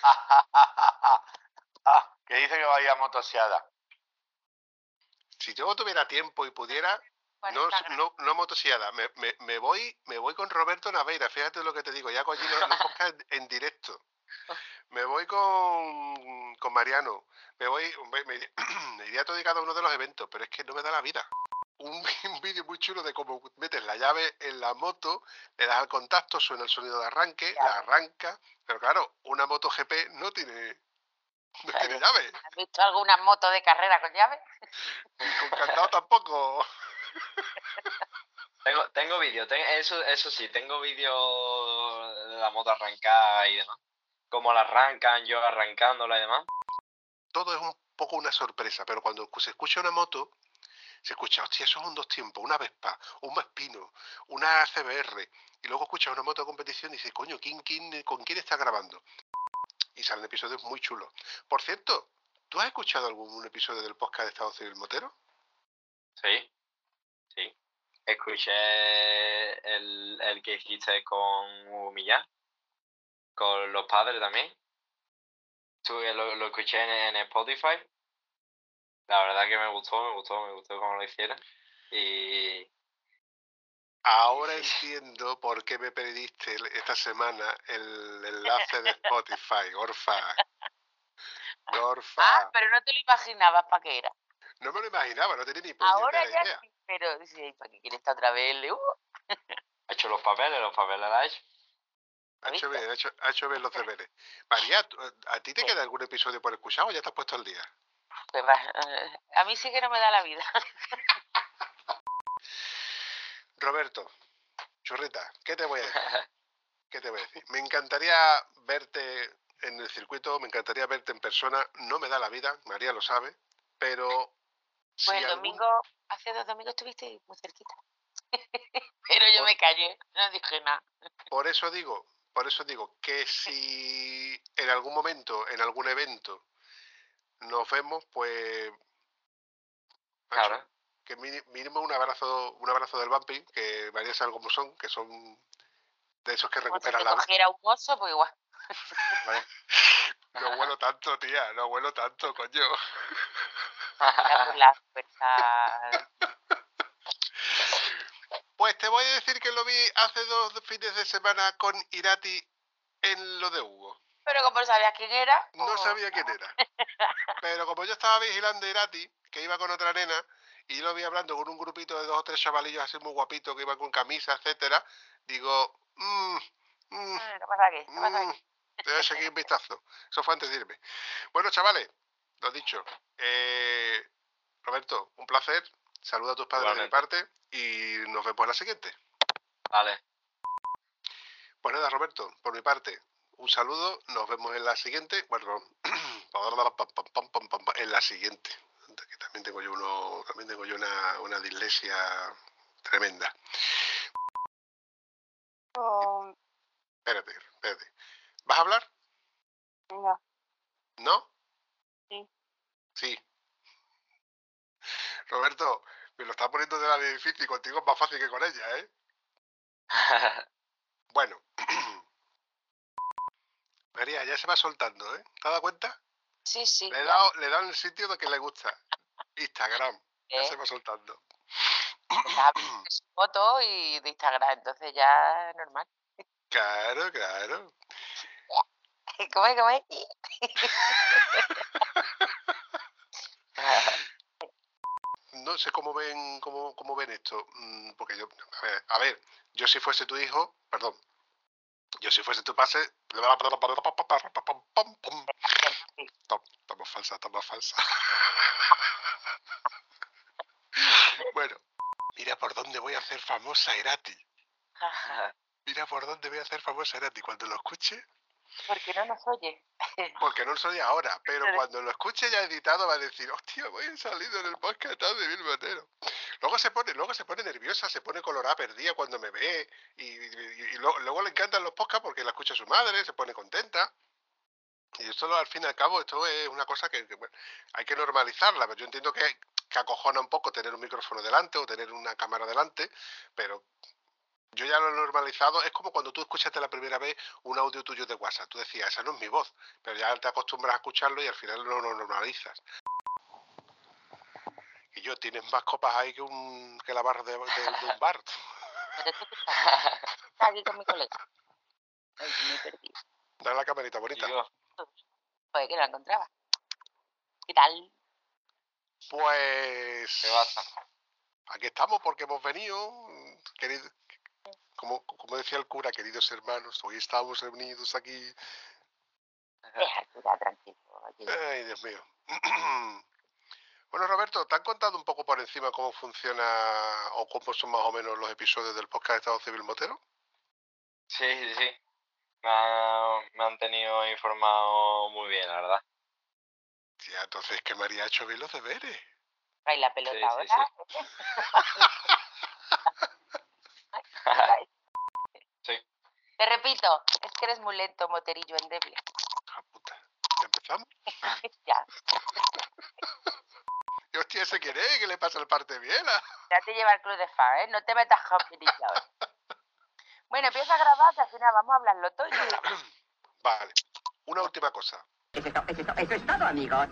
ah, ah, que dice que vaya motosiada. Si yo tuviera tiempo y pudiera, no, no, no motosillada, me, me, me voy me voy con Roberto Naveira, fíjate lo que te digo, ya hago allí los, los podcasts en, en directo. Me voy con, con Mariano, me voy, me, me- me iría a todo y cada uno de los eventos, pero es que no me da la vida. Un, un vídeo muy chulo de cómo metes la llave en la moto, le das al contacto, suena el sonido de arranque, la arranca, pero claro, una moto GP no tiene, no tiene llave, ¿Has visto alguna moto de carrera con llave? con candado tampoco. Tengo, tengo vídeo, ten- eso, eso sí, tengo vídeo de la moto arrancada y demás. Cómo la arrancan, yo arrancándola y demás. todo es un poco una sorpresa, pero cuando se escucha una moto, se escucha, hostia, eso es un dos tiempos, una Vespa, un Vespino, una CBR, y luego escuchas una moto de competición y dices, coño, ¿quién, quién, ¿con quién está grabando? Y salen episodios muy chulos. Por cierto, ¿tú has escuchado algún episodio del podcast de Estado Civil Motero? Sí, sí. Escuché el, el que hiciste con Hugo Millán, con los padres también. Estuve- lo, lo escuché en, en Spotify. La verdad que me gustó, me gustó, me gustó cómo lo hicieron. Y Ahora entiendo por qué me pediste el- esta semana el enlace de Spotify, Orfa. Orfa. Ah, pero no te lo imaginabas para qué era. No me lo imaginaba, no tenía ni Ahora ya idea. sí, pero sí, ¿para qué quieres estar otra vez? Le- uh, ha hecho los papeles, los papeles la ha hecho. Ha hecho bien, ha hecho, ha hecho bien los deberes. María, ¿tú- ¿a ti te queda algún episodio por escuchar o ya te has puesto al día? Pues va, eh, a mí sí que no me da la vida. Roberto, churrita, ¿qué te voy a decir? ¿Qué te voy a decir? Me encantaría verte en el circuito, me encantaría verte en persona. No me da la vida, María lo sabe, pero si Pues el algún- domingo, hace dos domingos estuviste muy cerquita. pero yo me callé, no dije nada. por eso digo, por eso digo que si en algún momento, en algún evento, nos vemos, pues macho, Claro. que mínimo un abrazo, un abrazo del vampi, que María sabe cómo son, que son de esos que Como si recuperan la cogiera un oso, pues igual. No huelo tanto, tía, no huelo tanto, coño. La fuerza. Pues te voy a decir que lo vi hace dos fines de semana con Irati en lo de Hugo. Pero como sabías quién era, No sabía quién era. Pero como yo estaba vigilando a Irati, que iba con otra nena, y yo lo vi hablando con un grupito de dos o tres chavalillos así muy guapitos que iban con camisa, etcétera, digo, mmm, mmm, eh, ¿qué pasa aquí? ¿Qué pasa Mm, aquí? te voy a seguir un vistazo. Eso fue antes de irme. Bueno, chavales, lo dicho. eh, Roberto, un placer. Saluda a tus padres de mi parte y nos vemos en la siguiente. Vale. Pues nada, Roberto, por mi parte, un saludo. Nos vemos en la siguiente. Bueno, en la siguiente. Que también tengo yo uno, también tengo yo una, una dislexia tremenda. Oh, Espérate, espérate. ¿Vas a hablar? venga, ¿No? Sí. Sí. Roberto, me lo está poniendo de la difícil y contigo es más fácil que con ella, ¿eh? Bueno. María, ya se va soltando, ¿eh? ¿Te has dado cuenta? Sí, sí. Le he dado, le he dado en el sitio de que le gusta. Instagram. Ya ¿Eh? se va soltando. Su foto y de Instagram, entonces ya es normal. Claro, claro. ¿Cómo es? ¿Cómo es? No sé cómo ven, cómo, cómo ven esto. mm, Porque yo, a ver, a ver, yo si fuese tu hijo, perdón, yo si fuese tu pase, estamos falsa, estamos falsa. Bueno, mira por dónde voy a hacer famosa a Irati. Mira por dónde voy a hacer famosa a Irati. Cuando lo escuche, Porque no nos oye. porque no soy ahora, pero cuando lo escuche ya editado va a decir, hostia, voy a salir en el podcast de Bill Motero. Luego se pone, luego se pone nerviosa, se pone colorada, perdida cuando me ve, y, y- y luego, luego le encantan los podcasts porque la escucha su madre, se pone contenta. Y esto al fin y al cabo, esto es una cosa que, que, bueno, hay que normalizarla, pero yo entiendo que, que acojona un poco tener un micrófono delante o tener una cámara delante, pero yo ya lo he normalizado. Es como cuando tú escuchaste la primera vez un audio tuyo de WhatsApp. Tú decías, esa no es mi voz, pero ya te acostumbras a escucharlo y al final lo, lo normalizas. Y yo, tienes más copas ahí que, un, que la barra de, de- de un bar. Está aquí con mi colega. Ay, que me he perdido. Dale la camarita bonita. Joder, que no la encontraba. ¿Qué tal? Pues. ¿Qué pasa? Aquí estamos porque hemos venido, querido, como, como decía el cura, queridos hermanos, hoy estamos reunidos aquí. Deja, tranquilo. Ay, Dios mío. Bueno, Roberto, ¿te han contado un poco por encima cómo funciona o cómo son más o menos los episodios del podcast de Estado Civil Motero? Sí, sí, sí. Me han, me han tenido informado muy bien, la verdad. Ya, entonces que María ha hecho bien los deberes. Trae la pelota Sí, sí, ahora. Sí. Te repito, es que eres muy lento, moterillo endeble. ¿Ya empezamos? ya, Y hostia, ¿ese quién es? ¿Qué le pasa al parte biela? ya te lleva el club de fan, ¿eh? No te metas con. Bueno, empieza a grabar que al final vamos a hablarlo todo y. Vale. Una última cosa. Eso es todo, amigos.